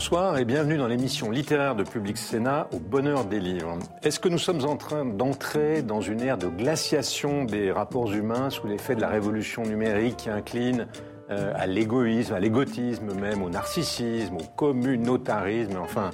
Bonsoir et bienvenue dans l'émission littéraire de Public Sénat au bonheur des livres. Est-ce que nous sommes en train d'entrer dans une ère de glaciation des rapports humains sous l'effet de la révolution numérique qui incline euh, à l'égoïsme, à l'égotisme même, au narcissisme, au communautarisme, enfin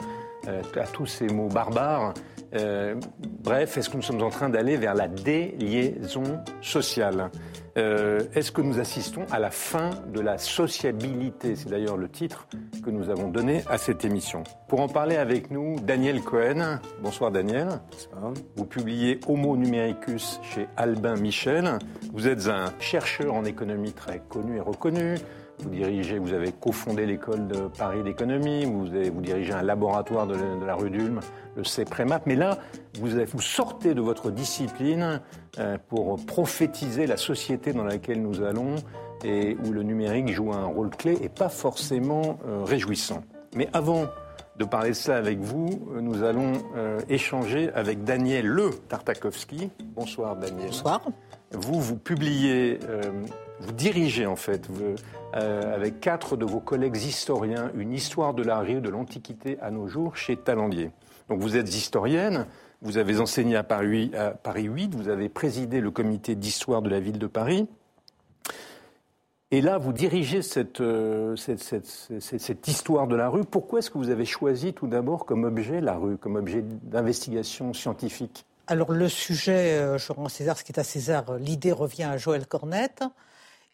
euh, à tous ces mots barbares? Euh, bref, est-ce que nous sommes en train d'aller vers la déliaison sociale? Euh, Est-ce que nous assistons à la fin de la sociabilité? C'est d'ailleurs le titre que nous avons donné à cette émission. Pour en parler avec nous, Daniel Cohen. Bonsoir Daniel. Bonsoir. Vous publiez Homo numericus chez Albin Michel. Vous êtes un chercheur en économie très connu et reconnu. Vous dirigez, vous avez cofondé l'école de Paris d'économie, vous, vous dirigez un laboratoire de, la rue d'Ulm, le CEPREMAP. Mais là, vous, vous, sortez de votre discipline euh, pour prophétiser la société dans laquelle nous allons et où le numérique joue un rôle clé et pas forcément euh, réjouissant. Mais avant de parler de cela avec vous, euh, nous allons échanger avec Daniel Le Tartakovsky. Bonsoir Daniel. Bonsoir. Vous, vous publiez, vous dirigez en fait, euh, avec quatre de vos collègues historiens, une histoire de la rue de l'Antiquité à nos jours chez Talandier. Donc vous êtes historienne, vous avez enseigné à Paris, à Paris 8, vous avez présidé le comité d'histoire de la ville de Paris. Et là, vous dirigez cette, euh, cette, cette, cette histoire de la rue. Pourquoi est-ce que vous avez choisi tout d'abord comme objet la rue, comme objet d'investigation scientifique? Alors le sujet, euh, je rends César ce qui est à César, l'idée revient à Joël Cornette.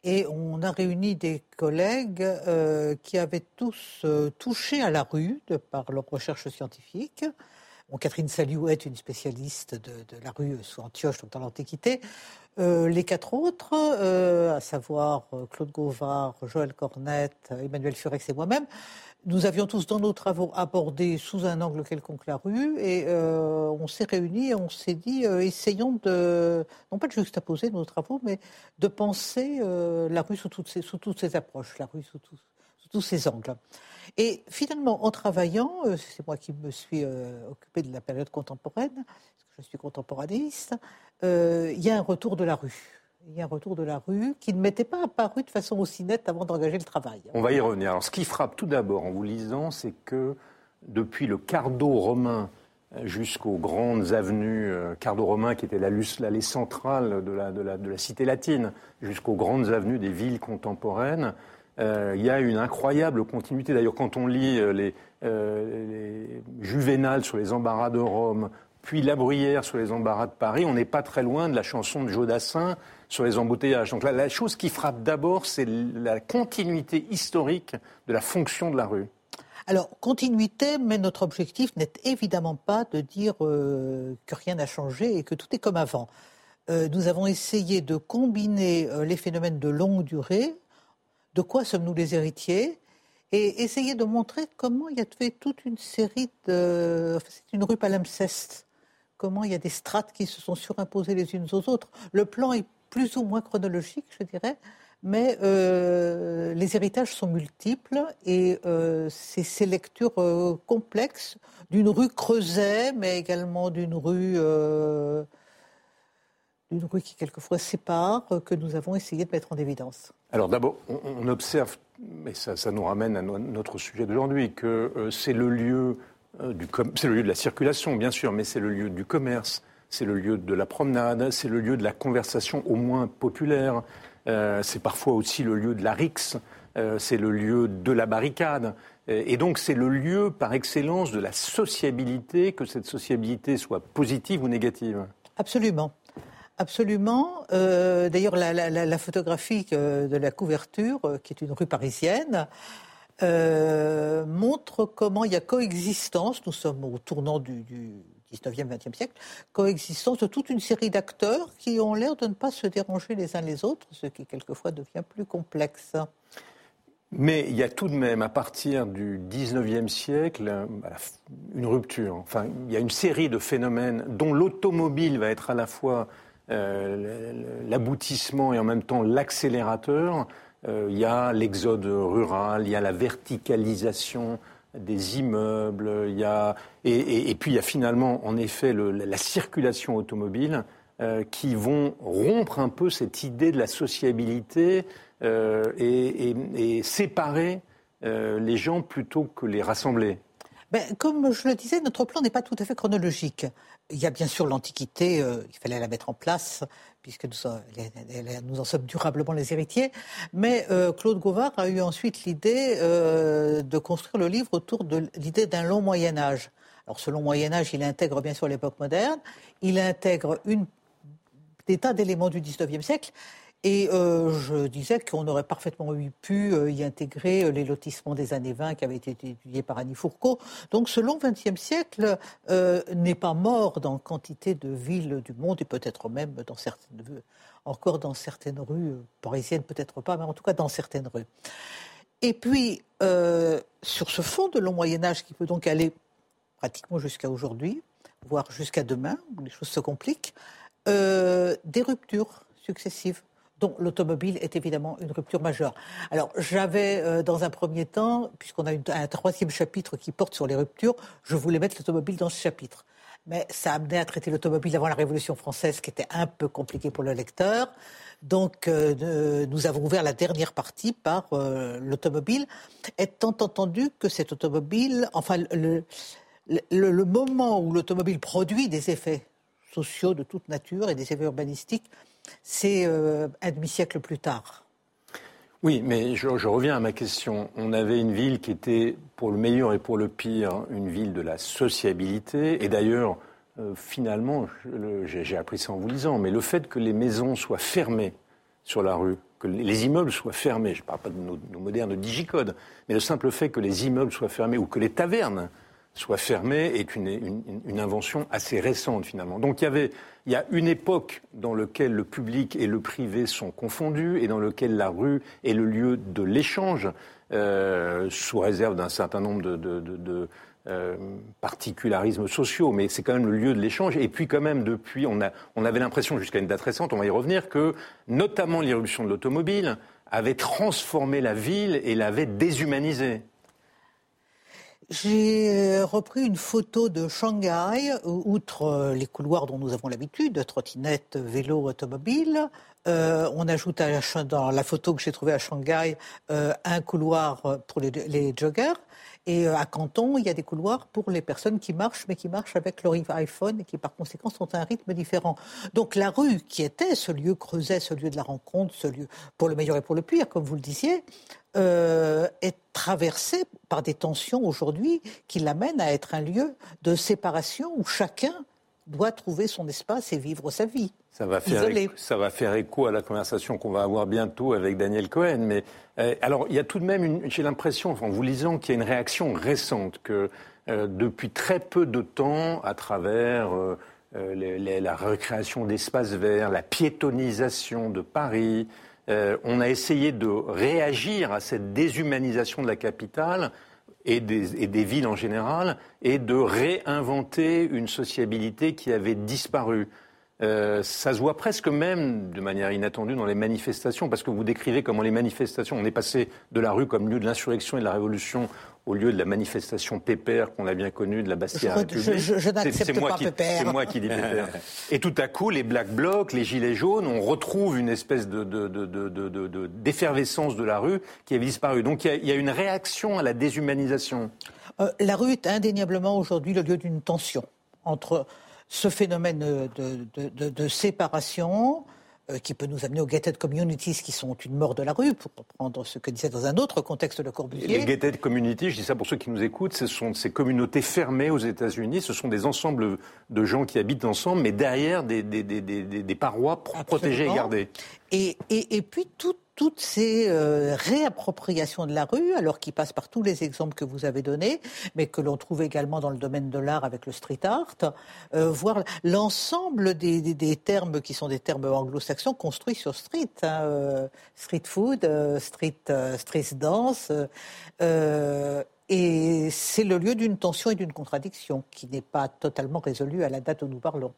Et on a réuni des collègues euh, qui avaient tous euh, touché à la rue par leurs recherches scientifiques. Catherine Saliou est une spécialiste de, la rue sous Antioche, dans l'Antiquité. Euh, les quatre autres, à savoir Claude Gauvard, Joël Cornette, Emmanuel Furex et moi-même, nous avions tous dans nos travaux abordé sous un angle quelconque la rue et euh, on s'est réunis et on s'est dit euh, essayons de, non pas de juxtaposer nos travaux, mais de penser euh, la rue sous toutes, ces, sous toutes ses approches, la rue sous, sous tous ses angles. Et finalement, en travaillant, c'est moi qui me suis occupé de la période contemporaine, parce que je suis contemporaniste, il y a un retour de la rue il y a un retour de la rue qui ne m'était pas apparu de façon aussi nette avant d'engager le travail. On va y revenir. Alors, ce qui frappe tout d'abord en vous lisant, c'est que depuis le cardo romain jusqu'aux grandes avenues, euh, cardo romain qui était l'allée centrale de la, cité latine, jusqu'aux grandes avenues des villes contemporaines, euh, il y a une incroyable continuité. D'ailleurs, quand on lit euh, les, Juvénal sur les embarras de Rome, puis La Bruyère sur les embarras de Paris, on n'est pas très loin de la chanson de Jodassin sur les embouteillages. Donc la, chose qui frappe d'abord, c'est la continuité historique de la fonction de la rue. Alors, continuité, mais notre objectif n'est évidemment pas de dire euh, que rien n'a changé et que tout est comme avant. Euh, nous avons essayé de combiner euh, les phénomènes de longue durée, de quoi sommes-nous les héritiers, et essayer de montrer comment il y a fait toute une série de... c'est une rue palimpseste, comment il y a des strates qui se sont surimposées les unes aux autres. Le plan est plus ou moins chronologique, je dirais, mais euh, les héritages sont multiples et euh, c'est ces lectures euh, complexes d'une rue creusée, mais également d'une rue, d'une rue qui quelquefois sépare, que nous avons essayé de mettre en évidence. Alors d'abord, on, observe, mais ça, nous ramène à notre sujet d'aujourd'hui, que c'est le lieu c'est le lieu de la circulation, bien sûr, mais c'est le lieu du commerce, c'est le lieu de la promenade, c'est le lieu de la conversation au moins populaire, euh, c'est parfois aussi le lieu de la rixe, euh, c'est le lieu de la barricade. Et donc c'est le lieu par excellence de la sociabilité, que cette sociabilité soit positive ou négative. Absolument. Absolument. Euh, d'ailleurs, la, photographie de la couverture, qui est une rue parisienne, montre comment il y a coexistence. Nous sommes au tournant du, 19e, 20e siècle, coexistence de toute une série d'acteurs qui ont l'air de ne pas se déranger les uns les autres, ce qui quelquefois devient plus complexe. Mais il y a tout de même, à partir du 19e siècle, euh, une rupture. Enfin, il y a une série de phénomènes dont l'automobile va être à la fois euh, l'aboutissement et en même temps l'accélérateur. Euh, il y a l'exode rural, il y a la verticalisation des immeubles, il y a, et, puis il y a finalement, en effet, la circulation automobile euh, qui vont rompre un peu cette idée de la sociabilité euh, et, séparer les gens plutôt que les rassembler ben, Comme je le disais, notre plan n'est pas tout à fait chronologique. Il y a bien sûr l'Antiquité, il fallait la mettre en place, puisque nous, en sommes durablement les héritiers. Mais Claude Gauvard a eu ensuite l'idée de construire le livre autour de l'idée d'un long Moyen Âge. Alors, ce long Moyen Âge, il intègre bien sûr l'époque moderne, il intègre des tas d'éléments du XIXe siècle, et euh, je disais qu'on aurait parfaitement pu euh, y intégrer euh, les lotissements des années 20 qui avaient été étudiés par Annie Fourcault. Donc ce long XXe siècle n'est pas mort dans quantité de villes du monde et peut-être même dans certaines, encore dans certaines rues parisiennes, peut-être pas, mais en tout cas dans certaines rues. Et puis, sur ce fond de long Moyen Âge qui peut donc aller pratiquement jusqu'à aujourd'hui, voire jusqu'à demain, où les choses se compliquent, des ruptures successives l'automobile est évidemment une rupture majeure. Alors j'avais euh, dans un premier temps, puisqu'on a un troisième chapitre qui porte sur les ruptures, je voulais mettre l'automobile dans ce chapitre. Mais ça a amené à traiter l'automobile avant la Révolution française, qui était un peu compliqué pour le lecteur. Donc euh, nous avons ouvert la dernière partie par l'automobile, étant entendu que cette automobile, enfin le, moment où l'automobile produit des effets sociaux de toute nature et des effets urbanistiques, c'est euh, un demi-siècle plus tard. Oui, mais je, reviens à ma question. On avait une ville qui était, pour le meilleur et pour le pire, une ville de la sociabilité. Et d'ailleurs, euh, finalement, j'ai appris ça en vous lisant, mais le fait que les maisons soient fermées sur la rue, que les immeubles soient fermés, je ne parle pas de nos, nos modernes digicodes, mais le simple fait que les immeubles soient fermés ou que les tavernes soit fermée est une, invention assez récente finalement. Donc il y avait il y a une époque dans laquelle le public et le privé sont confondus et dans laquelle la rue est le lieu de l'échange, euh, sous réserve d'un certain nombre de, euh, particularismes sociaux, mais c'est quand même le lieu de l'échange. Et puis quand même, depuis, on, a, on avait l'impression jusqu'à une date récente, on va y revenir, que notamment l'irruption de l'automobile avait transformé la ville et l'avait déshumanisée. J'ai euh, repris une photo de Shanghai, outre euh, les couloirs dont nous avons l'habitude, trottinette, vélo, automobile. Euh, on ajoute dans la photo que j'ai trouvée à Shanghai un couloir pour les joggers. Et euh, à Canton, il y a des couloirs pour les personnes qui marchent, mais qui marchent avec leur iPhone et qui, par conséquent, sont à un rythme différent. Donc la rue, qui était ce lieu creuset, ce lieu de la rencontre, ce lieu pour le meilleur et pour le pire, comme vous le disiez, euh, est traversée par des tensions aujourd'hui qui l'amènent à être un lieu de séparation où chacun doit trouver son espace et vivre sa vie. Ça va, faire écho, ça va faire écho à la conversation qu'on va avoir bientôt avec Daniel Cohen. Mais euh, alors, il y a tout de même, j'ai l'impression, en vous lisant, qu'il y a une réaction récente, que euh, depuis très peu de temps, à travers euh, la recréation d'espaces verts, la piétonisation de Paris, on a essayé de réagir à cette déshumanisation de la capitale et des, villes en général, et de réinventer une sociabilité qui avait disparu. Euh, ça se voit presque même de manière inattendue dans les manifestations, parce que vous décrivez comment les manifestations, on est passé de la rue comme lieu de l'insurrection et de la révolution au lieu de la manifestation pépère qu'on a bien connue de la Bastille Je, je, je n'accepte pas pépère. C'est moi qui dis pépère. et tout à coup, les Black Blocs, les Gilets jaunes, on retrouve une espèce d'effervescence de, de, de, la rue qui avait disparu. Donc il y, a, une réaction à la déshumanisation. Euh, la rue est indéniablement aujourd'hui le lieu d'une tension entre ce phénomène de, de, séparation qui peut nous amener aux gated communities qui sont une mort de la rue, pour prendre ce que disait dans un autre contexte le Corbusier. Les gated communities, je dis ça pour ceux qui nous écoutent, ce sont ces communautés fermées aux États-Unis, ce sont des ensembles de gens qui habitent ensemble, mais derrière des, des, des, des parois protégées et gardées. Et, et, et puis tout toutes ces euh, réappropriations de la rue, alors qui passent par tous les exemples que vous avez donnés, mais que l'on trouve également dans le domaine de l'art avec le street art, euh, voir l'ensemble des, termes qui sont des termes anglo-saxons construits sur street, hein, euh, street food, street, street dance. et c'est le lieu d'une tension et d'une contradiction qui n'est pas totalement résolue à la date où nous parlons.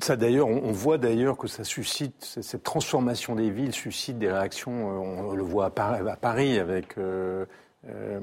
Ça d'ailleurs, on, voit d'ailleurs que ça suscite cette transformation des villes suscite des réactions. Euh, on, le voit à Paris, avec euh, euh,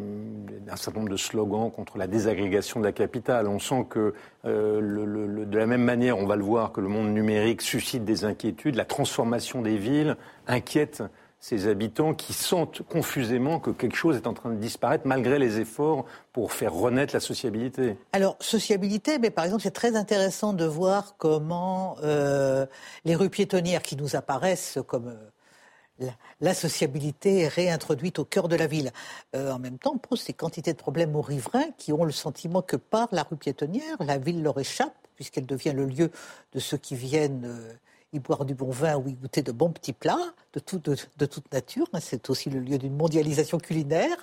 un certain nombre de slogans contre la désagrégation de la capitale. On sent que de la même manière, on va le voir que le monde numérique suscite des inquiétudes. La transformation des villes inquiète ces habitants qui sentent confusément que quelque chose est en train de disparaître malgré les efforts pour faire renaître la sociabilité Alors, sociabilité, mais par exemple, c'est très intéressant de voir comment euh, les rues piétonnières qui nous apparaissent comme euh, la, sociabilité est réintroduite au cœur de la ville. Euh, en même temps, on pose ces quantités de problèmes aux riverains qui ont le sentiment que par la rue piétonnière, la ville leur échappe, puisqu'elle devient le lieu de ceux qui viennent y boire du bon vin ou y goûter de bons petits plats de, toute nature. Hein. C'est aussi le lieu d'une mondialisation culinaire,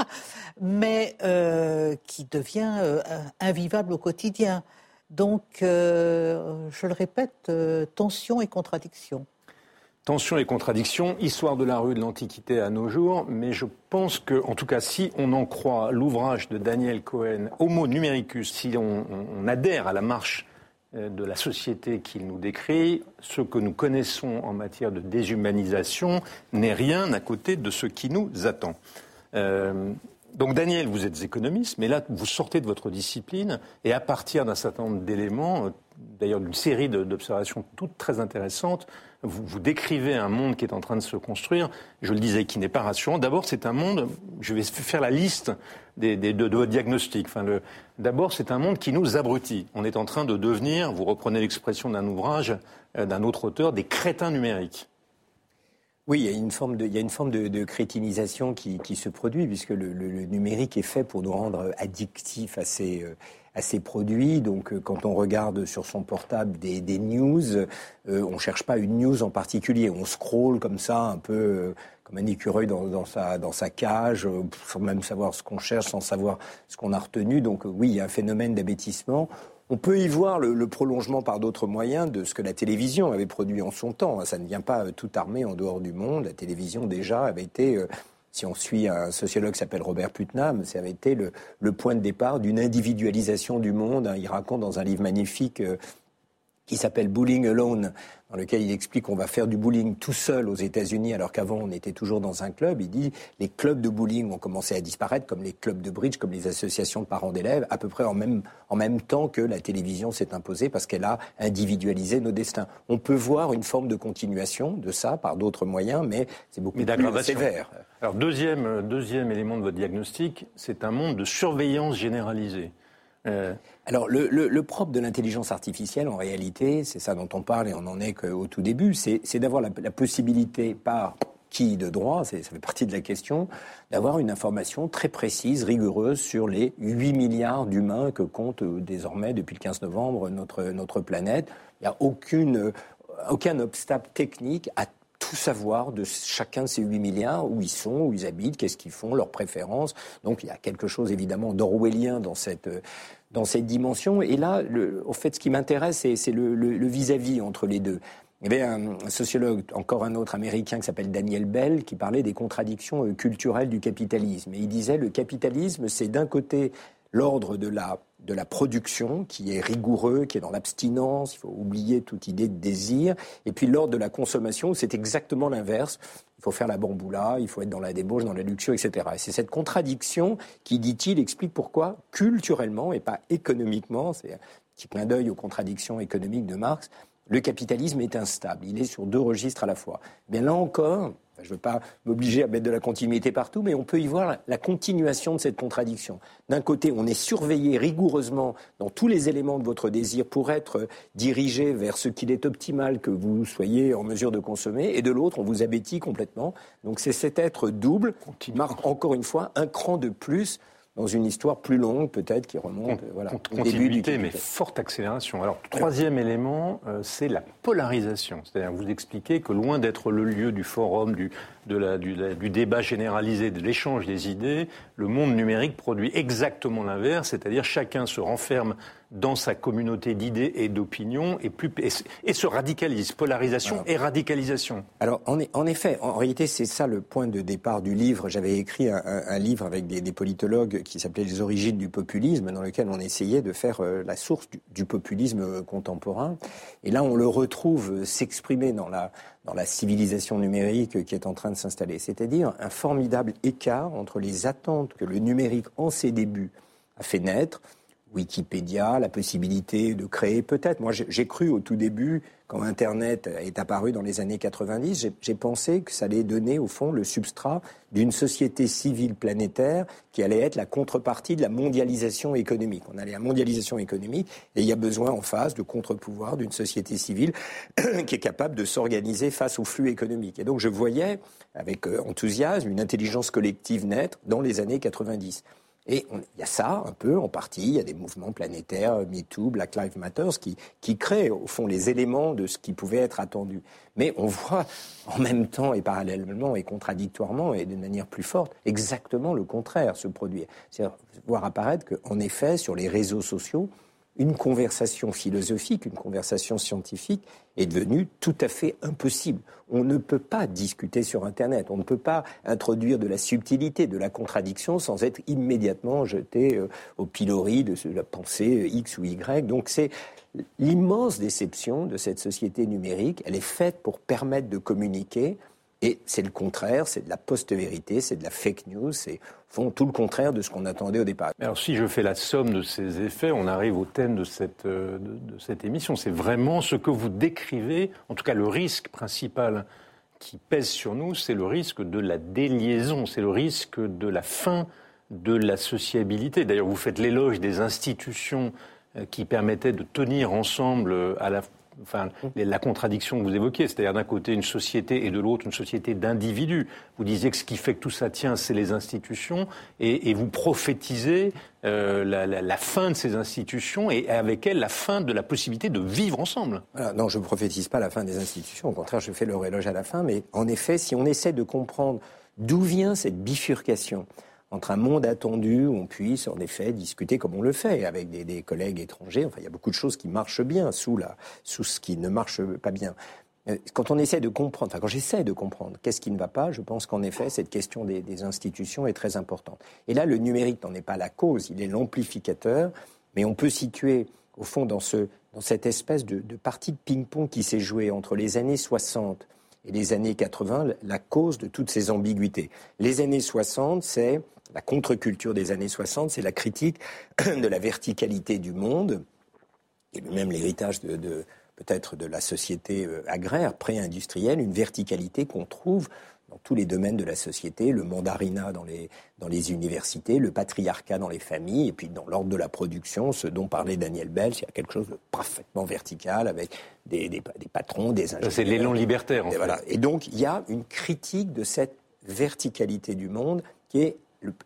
mais euh, qui devient euh, invivable au quotidien. Donc, euh, je le répète, tension et contradiction. Tension et contradiction, histoire de la rue de l'Antiquité à nos jours, mais je pense que, en tout cas, si on en croit l'ouvrage de Daniel Cohen, Homo numericus, si on adhère à la marche de la société qu'il nous décrit, ce que nous connaissons en matière de déshumanisation n'est rien à côté de ce qui nous attend. Euh, donc Daniel, vous êtes économiste, mais là, vous sortez de votre discipline et à partir d'un certain nombre d'éléments, euh, d'ailleurs d'une série d'observations toutes très intéressantes, vous, décrivez un monde qui est en train de se construire, je le disais, qui n'est pas rassurant. D'abord, c'est un monde, je vais faire la liste des, de, de, votre diagnostic. D'abord, c'est un monde qui nous abrutit. On est en train de devenir, vous reprenez l'expression d'un ouvrage euh, d'un autre auteur, des crétins numériques. Oui, il y a une forme de, il y a une forme de, de crétinisation qui, qui, se produit, puisque le, le, numérique est fait pour nous rendre addictifs à ces, euh, à ces produits. Donc, euh, quand on regarde sur son portable des, des news, euh, on cherche pas une news en particulier. On scrolle comme ça, un peu comme un écureuil dans, dans, sa, dans sa cage, sans même savoir ce qu'on cherche, sans savoir ce qu'on a retenu. Donc, oui, il y a un phénomène d'abêtissement. On peut y voir le, prolongement par d'autres moyens de ce que la télévision avait produit en son temps. Ça ne vient pas euh, tout armé en dehors du monde. La télévision déjà avait été, euh, si on suit un sociologue qui s'appelle Robert Putnam, ça avait été le, point de départ d'une individualisation du monde. Il raconte dans un livre magnifique euh, qui s'appelle Bullying Alone, dans lequel il explique qu'on va faire du bowling tout seul aux États-Unis, alors qu'avant on était toujours dans un club. Il dit les clubs de bowling ont commencé à disparaître, comme les clubs de bridge, comme les associations de parents d'élèves, à peu près en même, en même temps que la télévision s'est imposée parce qu'elle a individualisé nos destins. On peut voir une forme de continuation de ça par d'autres moyens, mais c'est beaucoup plus sévère. Alors deuxième, deuxième élément de votre diagnostic, c'est un monde de surveillance généralisée. Euh, alors, le, propre de l'intelligence artificielle, en réalité, c'est ça dont on parle et on n'en est qu'au tout début, c'est d'avoir la, possibilité par qui de droit, ça fait partie de la question, d'avoir une information très précise, rigoureuse sur les 8 milliards d'humains que compte euh, désormais, depuis le 15 novembre, notre, notre planète. Il n'y a aucun obstacle technique à tout savoir de chacun de ces 8 milliards, où ils sont, où ils habitent, qu'est-ce qu'ils font, leurs préférences. Donc il y a quelque chose évidemment d'orwellien dans cette, dans cette dimension. Et là, au fait, ce qui m'intéresse, c'est le vis-à-vis entre les deux. Il y avait un, sociologue, encore un autre américain qui s'appelle Daniel Bell, qui parlait des contradictions euh, culturelles du capitalisme. Et il disait le capitalisme, c'est d'un côté l'ordre de la, de la production qui est rigoureux, qui est dans l'abstinence, il faut oublier toute idée de désir, et puis l'ordre de la consommation, c'est exactement l'inverse. Il faut faire la bamboula, il faut être dans la débauche, dans la luxure, etc. Et c'est cette contradiction qui, dit-il, explique pourquoi, culturellement et pas économiquement, c'est un petit clin d'œil aux contradictions économiques de Marx, le capitalisme est instable. Il est sur deux registres à la fois. Bien là encore, je ne veux pas m'obliger à mettre de la continuité partout, mais on peut y voir la continuation de cette contradiction. D'un côté, on est surveillé rigoureusement dans tous les éléments de votre désir pour être dirigé vers ce qu'il est optimal que vous soyez en mesure de consommer, et de l'autre, on vous abétit complètement. Donc c'est cet être double qui marque encore une fois un cran de plus dans une histoire plus longue, peut-être, qui remonte voilà, au début du mais forte accélération. Alors, troisième élément, euh, c'est la polarisation. C'est-à-dire, vous expliquez que loin d'être le lieu du forum, du, de la, du, du, débat généralisé, de l'échange des idées, le monde numérique produit exactement l'inverse, c'est-à-dire chacun se renferme dans sa communauté d'idées et d'opinions et, se radicalise. Polarisation et radicalisation. Alors, en, en, effet, en réalité, c'est ça le point de départ du livre. J'avais écrit un, un, livre avec des, des politologues qui s'appelait Les origines du populisme, dans lequel on essayait de faire euh, la source du, du, populisme contemporain. Et là, on le retrouve s'exprimer dans la, dans la civilisation numérique qui est en train de s'installer. C'est-à-dire un formidable écart entre les attentes que le numérique, en ses débuts, a fait naître, Wikipédia, la possibilité de créer peut-être. Moi, j'ai cru au tout début, quand Internet est apparu dans les années 90, j'ai pensé que ça allait donner, au fond, le substrat d'une société civile planétaire qui allait être la contrepartie de la mondialisation économique. On allait à mondialisation économique et il y a besoin en face de contre-pouvoir d'une société civile qui est capable de s'organiser face aux flux économiques. Et donc, je voyais avec euh, enthousiasme une intelligence collective naître dans les années 90. Et il y a ça, un peu, en partie. Il y a des mouvements planétaires, MeToo, Black Lives Matter, qui, qui créent, au fond, les éléments de ce qui pouvait être attendu. Mais on voit, en même temps et parallèlement et contradictoirement, et d'une manière plus forte, exactement le contraire se produire. C'est-à-dire voir apparaître qu'en effet, sur les réseaux sociaux, une conversation philosophique, une conversation scientifique est devenue tout à fait impossible. On ne peut pas discuter sur Internet, on ne peut pas introduire de la subtilité, de la contradiction sans être immédiatement jeté euh, au pilori de la pensée X ou Y. Donc c'est l'immense déception de cette société numérique. Elle est faite pour permettre de communiquer et c'est le contraire, c'est de la post-vérité, c'est de la fake news, c'est font tout le contraire de ce qu'on attendait au départ. Alors si je fais la somme de ces effets, on arrive au thème de cette, euh, de, cette émission. C'est vraiment ce que vous décrivez, en tout cas le risque principal qui pèse sur nous, c'est le risque de la déliaison, c'est le risque de la fin de la sociabilité. D'ailleurs, vous faites l'éloge des institutions euh, qui permettaient de tenir ensemble euh, à la, enfin, la contradiction que vous évoquiez, c'est-à-dire d'un côté une société et de l'autre une société d'individus. Vous disiez que ce qui fait que tout ça tient, c'est les institutions, et, vous prophétisez euh, la, fin de ces institutions et avec elles la fin de la possibilité de vivre ensemble. non, je ne prophétise pas la fin des institutions, au contraire, je fais leur éloge à la fin, mais en effet, si on essaie de comprendre d'où vient cette bifurcation, entre un monde attendu où on puisse en effet discuter comme on le fait avec des, collègues étrangers. Enfin, il y a beaucoup de choses qui marchent bien sous, la, sous ce qui ne marche pas bien. Euh, quand on essaie de comprendre, enfin quand j'essaie de comprendre qu'est-ce qui ne va pas, je pense qu'en effet cette question des, institutions est très importante. Et là, le numérique n'en est pas la cause, il est l'amplificateur, mais on peut situer au fond dans, ce, dans cette espèce de, de partie de ping-pong qui s'est jouée entre les années 60 et les années 80 la cause de toutes ces ambiguïtés. Les années 60, c'est la contre-culture des années 60, c'est la critique de la verticalité du monde, et même l'héritage de, peut-être de la société euh, agraire, pré-industrielle, une verticalité qu'on trouve dans tous les domaines de la société, le mandarinat dans les, dans les universités, le patriarcat dans les familles, et puis dans l'ordre de la production, ce dont parlait Daniel Bell, il y a quelque chose de parfaitement vertical avec des, des, patrons, des ingénieurs. C'est l'élan libertaire, en et Voilà. Et donc, il y a une critique de cette verticalité du monde qui est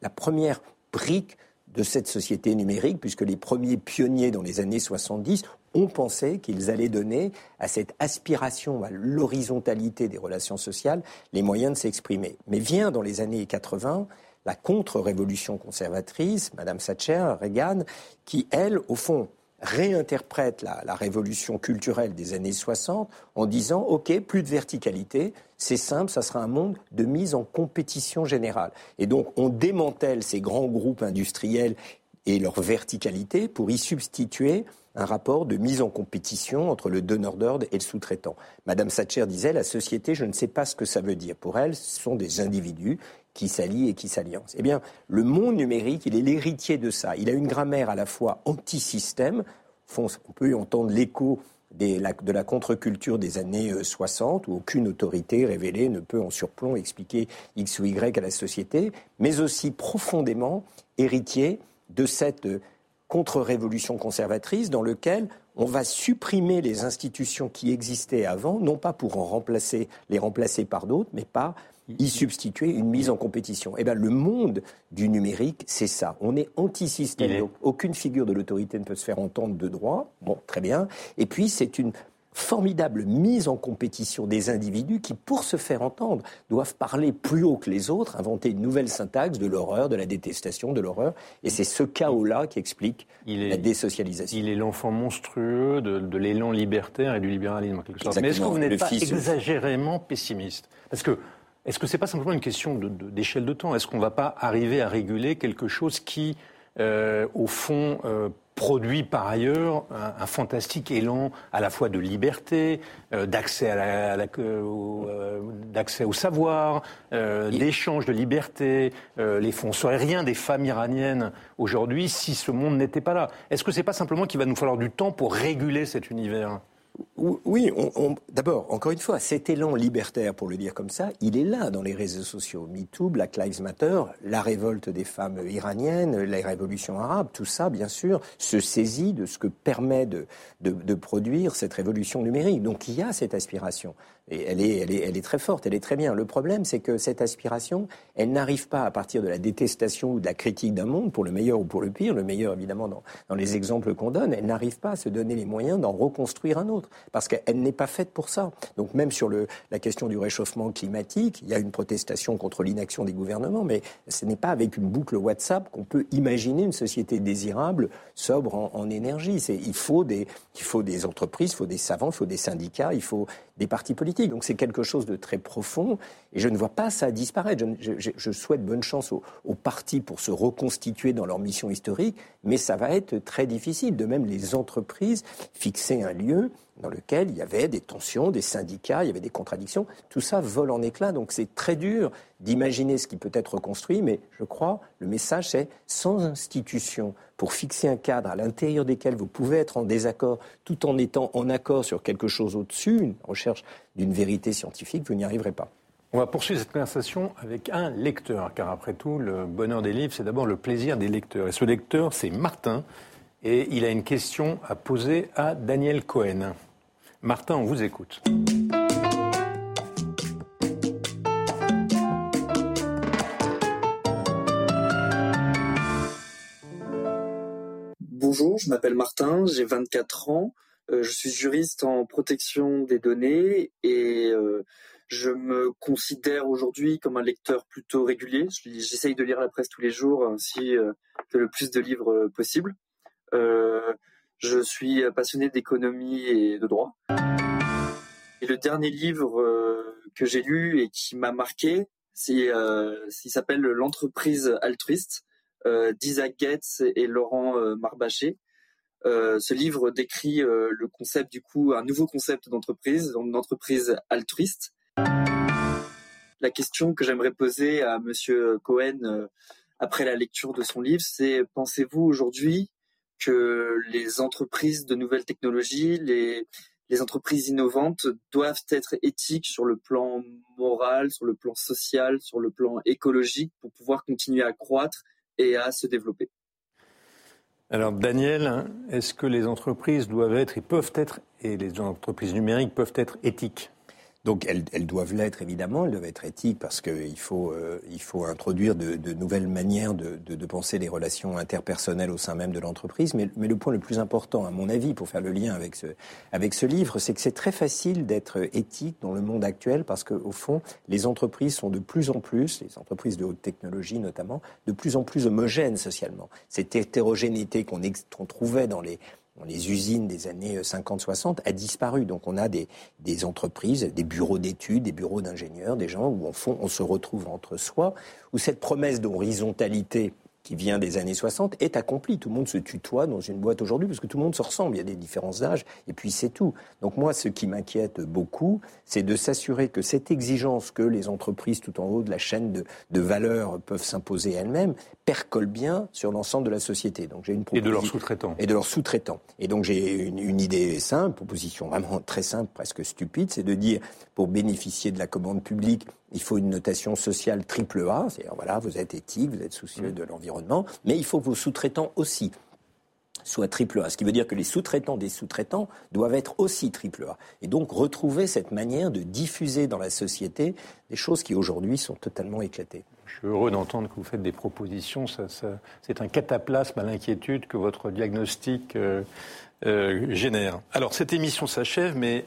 la première brique de cette société numérique, puisque les premiers pionniers dans les années 70 ont pensé qu'ils allaient donner à cette aspiration à l'horizontalité des relations sociales les moyens de s'exprimer. Mais vient dans les années 80 la contre-révolution conservatrice, Madame Thatcher, Reagan, qui, elle, au fond, réinterprète la, révolution culturelle des années 60 en disant OK, plus de verticalité, c'est simple, ça sera un monde de mise en compétition générale. Et donc on démantèle ces grands groupes industriels et leur verticalité pour y substituer un rapport de mise en compétition entre le donneur d'ordre et le sous-traitant. Madame Thatcher disait la société, je ne sais pas ce que ça veut dire. Pour elle, ce sont des individus qui s'allient et qui s'alliancent. Eh bien, le monde numérique, il est l'héritier de ça. Il a une grammaire à la fois anti-système, on peut y entendre l'écho de la contre-culture des années 60, euh, où aucune autorité révélée ne peut en surplomb expliquer X ou Y à la société, mais aussi profondément héritier de cette euh, contre-révolution conservatrice dans lequel on va supprimer les institutions qui existaient avant, non pas pour les remplacer par d'autres, mais pas y substituer une mise en compétition. Eh bien, le monde du numérique, c'est ça. On est anti-système. Aucune figure de l'autorité ne peut se faire entendre de droit. Bon, très bien. Et puis, c'est une formidable mise en compétition des individus qui, pour se faire entendre, doivent parler plus haut que les autres, inventer une nouvelle syntaxe de l'horreur, de la détestation, de l'horreur. Et c'est ce chaos-là qui explique la désocialisation. Il est l'enfant monstrueux de, l'élan libertaire et du libéralisme, en quelque sorte. Mais est-ce que vous n'êtes pas exagérément pessimiste? Parce que est-ce que ce n'est pas simplement une question d'échelle de, temps? Est-ce qu'on ne va pas arriver à réguler quelque chose qui, euh, au fond, euh, produit par ailleurs un, fantastique élan à la fois de liberté, euh, d'accès à la, au, d'accès au savoir, d'échange de liberté. les fonds seraient rien des femmes iraniennes aujourd'hui si ce monde n'était pas là. Est-ce que c'est pas simplement qu'il va nous falloir du temps pour réguler cet univers? Oui, d'abord, encore une fois, cet élan libertaire, pour le dire comme ça, il est là dans les réseaux sociaux. MeToo, Black Lives Matter, la révolte des femmes iraniennes, la révolution arabe, tout ça, bien sûr, se saisit de ce que permet de, de produire cette révolution numérique. Donc il y a cette aspiration. Et elle est, très forte, elle est très bien. Le problème, c'est que cette aspiration, elle n'arrive pas à partir de la détestation ou de la critique d'un monde, pour le meilleur ou pour le pire, le meilleur évidemment dans, les exemples qu'on donne, elle n'arrive pas à se donner les moyens d'en reconstruire un autre, parce qu'elle n'est pas faite pour ça. Donc même sur la question du réchauffement climatique, il y a une protestation contre l'inaction des gouvernements, mais ce n'est pas avec une boucle WhatsApp qu'on peut imaginer une société désirable, sobre en, énergie. Il faut des entreprises, il faut des savants, il faut des syndicats, il faut des partis politiques. Donc c'est quelque chose de très profond et je ne vois pas ça disparaître. Je, souhaite bonne chance aux, partis pour se reconstituer dans leur mission historique, mais ça va être très difficile. De même, les entreprises fixer un lieu dans lequel il y avait des tensions, des syndicats, il y avait des contradictions. Tout ça vole en éclats. Donc c'est très dur d'imaginer ce qui peut être reconstruit, mais je crois le message c'est sans institution pour fixer un cadre à l'intérieur desquels vous pouvez être en désaccord tout en étant en accord sur quelque chose au-dessus, une recherche d'une vérité scientifique, vous n'y arriverez pas. On va poursuivre cette conversation avec un lecteur, car après tout, le bonheur des livres, c'est d'abord le plaisir des lecteurs. Et ce lecteur, c'est Martin, et il a une question à poser à Daniel Cohen. Martin, on vous écoute. Bonjour, je m'appelle Martin, j'ai 24 ans, euh, je suis juriste en protection des données et euh, je me considère aujourd'hui comme un lecteur plutôt régulier. J'essaye de lire la presse tous les jours ainsi euh, que le plus de livres possible. Je suis passionné d'économie et de droit. Et le dernier livre que j'ai lu et qui m'a marqué, c'est, il s'appelle L'entreprise altruiste d'Isaac Getz et Laurent Marbaché. Euh, ce livre décrit euh, le concept du coup, un nouveau concept d'entreprise, une entreprise altruiste. La question que j'aimerais poser à Monsieur Cohen euh, après la lecture de son livre, c'est pensez-vous aujourd'hui que les entreprises de nouvelles technologies, les, entreprises innovantes doivent être éthiques sur le plan moral, sur le plan social, sur le plan écologique pour pouvoir continuer à croître et à se développer. Alors Daniel, est-ce que les entreprises doivent être et peuvent être, et les entreprises numériques peuvent être éthiques? Donc elles, elles doivent l'être évidemment, elles doivent être éthiques parce qu'il faut, euh, il faut introduire de, de nouvelles manières de, de, de, penser les relations interpersonnelles au sein même de l'entreprise. Mais, mais, le point le plus important, à mon avis, pour faire le lien avec ce, avec ce livre, c'est que c'est très facile d'être éthique dans le monde actuel parce qu'au fond, les entreprises sont de plus en plus, les entreprises de haute technologie notamment, de plus en plus homogènes socialement. Cette hétérogénéité qu'on trouvait dans les les usines des années 50-60 a disparu. Donc on a des, entreprises, des bureaux d'études, des bureaux d'ingénieurs, des gens où fond, on se retrouve entre soi, où cette promesse d'horizontalité qui vient des années 60 est accompli. Tout le monde se tutoie dans une boîte aujourd'hui parce que tout le monde se ressemble. Il y a des différences d'âge et puis c'est tout. Donc moi, ce qui m'inquiète beaucoup, c'est de s'assurer que cette exigence que les entreprises tout en haut de la chaîne de, de valeur peuvent s'imposer elles-mêmes percole bien sur l'ensemble de la société. Donc j'ai une et de leurs sous-traitants. Et de leurs sous-traitants. Et donc j'ai une, une idée simple, proposition vraiment très simple, presque stupide, c'est de dire pour bénéficier de la commande publique, il faut une notation sociale triple A, c'est-à-dire voilà, vous êtes éthique, vous êtes soucieux mmh. de l'environnement, mais il faut que vos sous-traitants aussi soient triple A. Ce qui veut dire que les sous-traitants des sous-traitants doivent être aussi triple A. Et donc retrouver cette manière de diffuser dans la société des choses qui aujourd'hui sont totalement éclatées. Je suis heureux d'entendre que vous faites des propositions. C'est un cataplasme à l'inquiétude que votre diagnostic euh, euh, génère. Alors cette émission s'achève, mais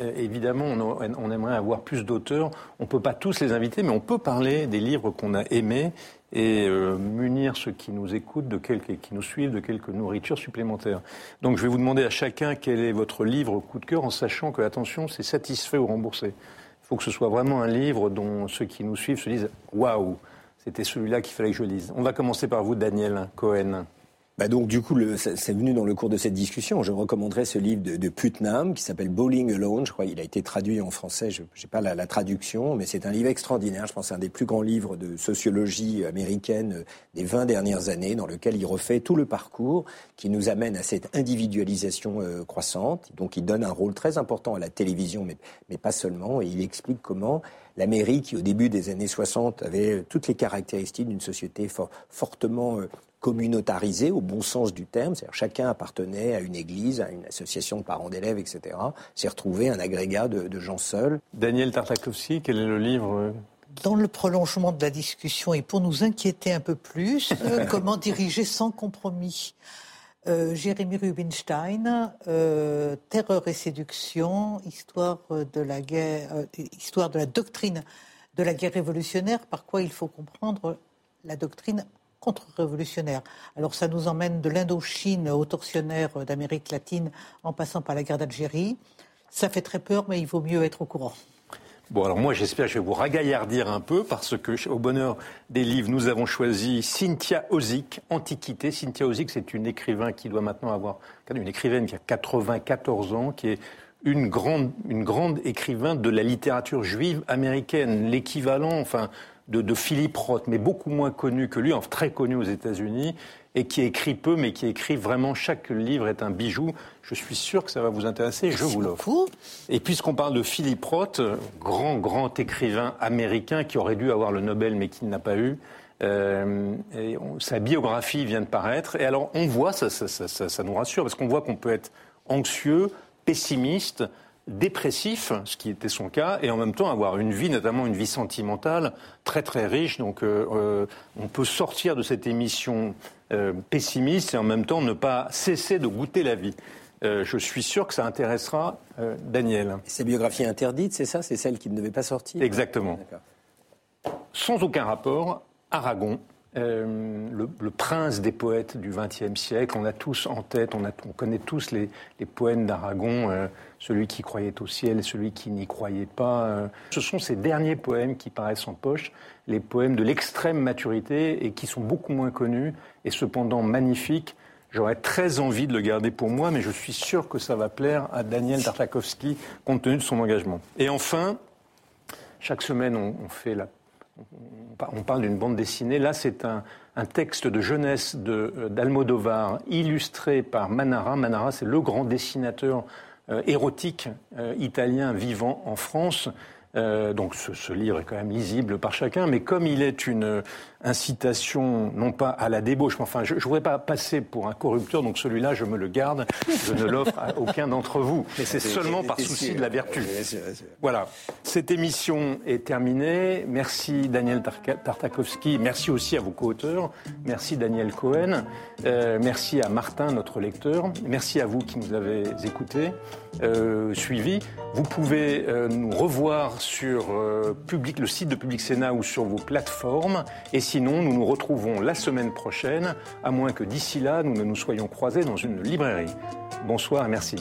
euh, évidemment, on, aimerait avoir plus d'auteurs. On ne peut pas tous les inviter, mais on peut parler des livres qu'on a aimés et euh, munir ceux qui nous écoutent de quelques, qui nous suivent de quelques nourritures supplémentaires. Donc je vais vous demander à chacun quel est votre livre coup de cœur en sachant que, attention, c'est satisfait ou remboursé. Il faut que ce soit vraiment un livre dont ceux qui nous suivent se disent Waouh, c'était celui-là qu'il fallait que je lise. On va commencer par vous, Daniel Cohen. Bah donc du coup, c'est venu dans le cours de cette discussion. Je recommanderais ce livre de, Putnam qui s'appelle Bowling Alone. Je crois qu'il a été traduit en français. Je n'ai pas la, traduction, mais c'est un livre extraordinaire. Je pense un des plus grands livres de sociologie américaine des 20 dernières années, dans lequel il refait tout le parcours qui nous amène à cette individualisation euh, croissante. Donc il donne un rôle très important à la télévision, mais, pas seulement. Et il explique comment l'Amérique, qui au début des années 60 avait toutes les caractéristiques d'une société fortement euh, communautarisée au bon sens du terme, c'est-à-dire chacun appartenait à une église, à une association de parents d'élèves, etc. S'est retrouvé un agrégat de, gens seuls. Daniel Tartakovsky, quel est le livre euh, dans le prolongement de la discussion et pour nous inquiéter un peu plus, euh, comment diriger sans compromis euh, Jérémy Rubinstein, Terreur et séduction, histoire de la guerre, histoire de la doctrine de la guerre révolutionnaire, par quoi il faut comprendre la doctrine contre-révolutionnaire. Alors ça nous emmène de l'Indochine aux tortionnaires d'Amérique latine en passant par la guerre d'Algérie. Ça fait très peur, mais il vaut mieux être au courant. Bon, alors moi, j'espère que je vais vous ragaillardir un peu parce que, au bonheur des livres, nous avons choisi Cynthia Ozick, Antiquité. Cynthia Ozick, c'est une écrivain qui doit maintenant avoir, une écrivaine qui a 94 ans, qui est une grande, une grande écrivain de la littérature juive américaine, l'équivalent, enfin, de, Philippe Roth, mais beaucoup moins connu que lui, très connu aux États-Unis, et qui écrit peu, mais qui écrit vraiment chaque livre est un bijou. Je suis sûr que ça va vous intéresser, je vous l'offre. Et puisqu'on parle de Philippe Roth, grand, grand écrivain américain qui aurait dû avoir le Nobel, mais qui ne l'a pas eu, euh, sa biographie vient de paraître. Et alors, on voit, ça, ça nous rassure, parce qu'on voit qu'on peut être anxieux, pessimiste, dépressif, ce qui était son cas, et en même temps avoir une vie, notamment une vie sentimentale, très très riche. Donc euh, euh, on peut sortir de cette émission euh, pessimiste et en même temps ne pas cesser de goûter la vie. je suis sûr que ça intéressera Daniel. Ces biographies interdites, c'est ça? C'est celles qui ne devaient pas sortir? Exactement. Sans aucun rapport, Aragon, euh, le, prince des poètes du XXe siècle. On a tous en tête, on, connaît tous les, poèmes d'Aragon, euh, celui qui croyait au ciel celui qui n'y croyait pas. Euh. Ce sont ces derniers poèmes qui paraissent en poche, les poèmes de l'extrême maturité et qui sont beaucoup moins connus et cependant magnifiques. J'aurais très envie de le garder pour moi, mais je suis sûr que ça va plaire à Daniel Tartakovsky compte tenu de son engagement. Et enfin, chaque semaine, on fait la on parle d'une bande dessinée. Là, c'est un, texte de jeunesse euh, d'Almodovar, illustré par Manara. Manara, c'est le grand dessinateur euh, érotique euh, italien vivant en France. Euh, donc ce, livre est quand même lisible par chacun, mais comme il est une incitation, non pas à la débauche, mais enfin, je ne voudrais pas passer pour un corrupteur, donc celui-là, je me le garde, je ne l'offre à aucun d'entre vous. Mais c'est seulement par souci de la vertu. Voilà. Cette émission est terminée. Merci Daniel Tartakovsky. Merci aussi à vos co-auteurs. Merci Daniel Cohen. Euh, merci à Martin, notre lecteur. Merci à vous qui nous avez écoutés, euh, suivis. Vous pouvez nous revoir sur euh, le site de Public Sénat ou sur vos plateformes. Et sinon, nous nous retrouvons la semaine prochaine, à moins que d'ici là, nous ne nous soyons croisés dans une librairie. Bonsoir et merci.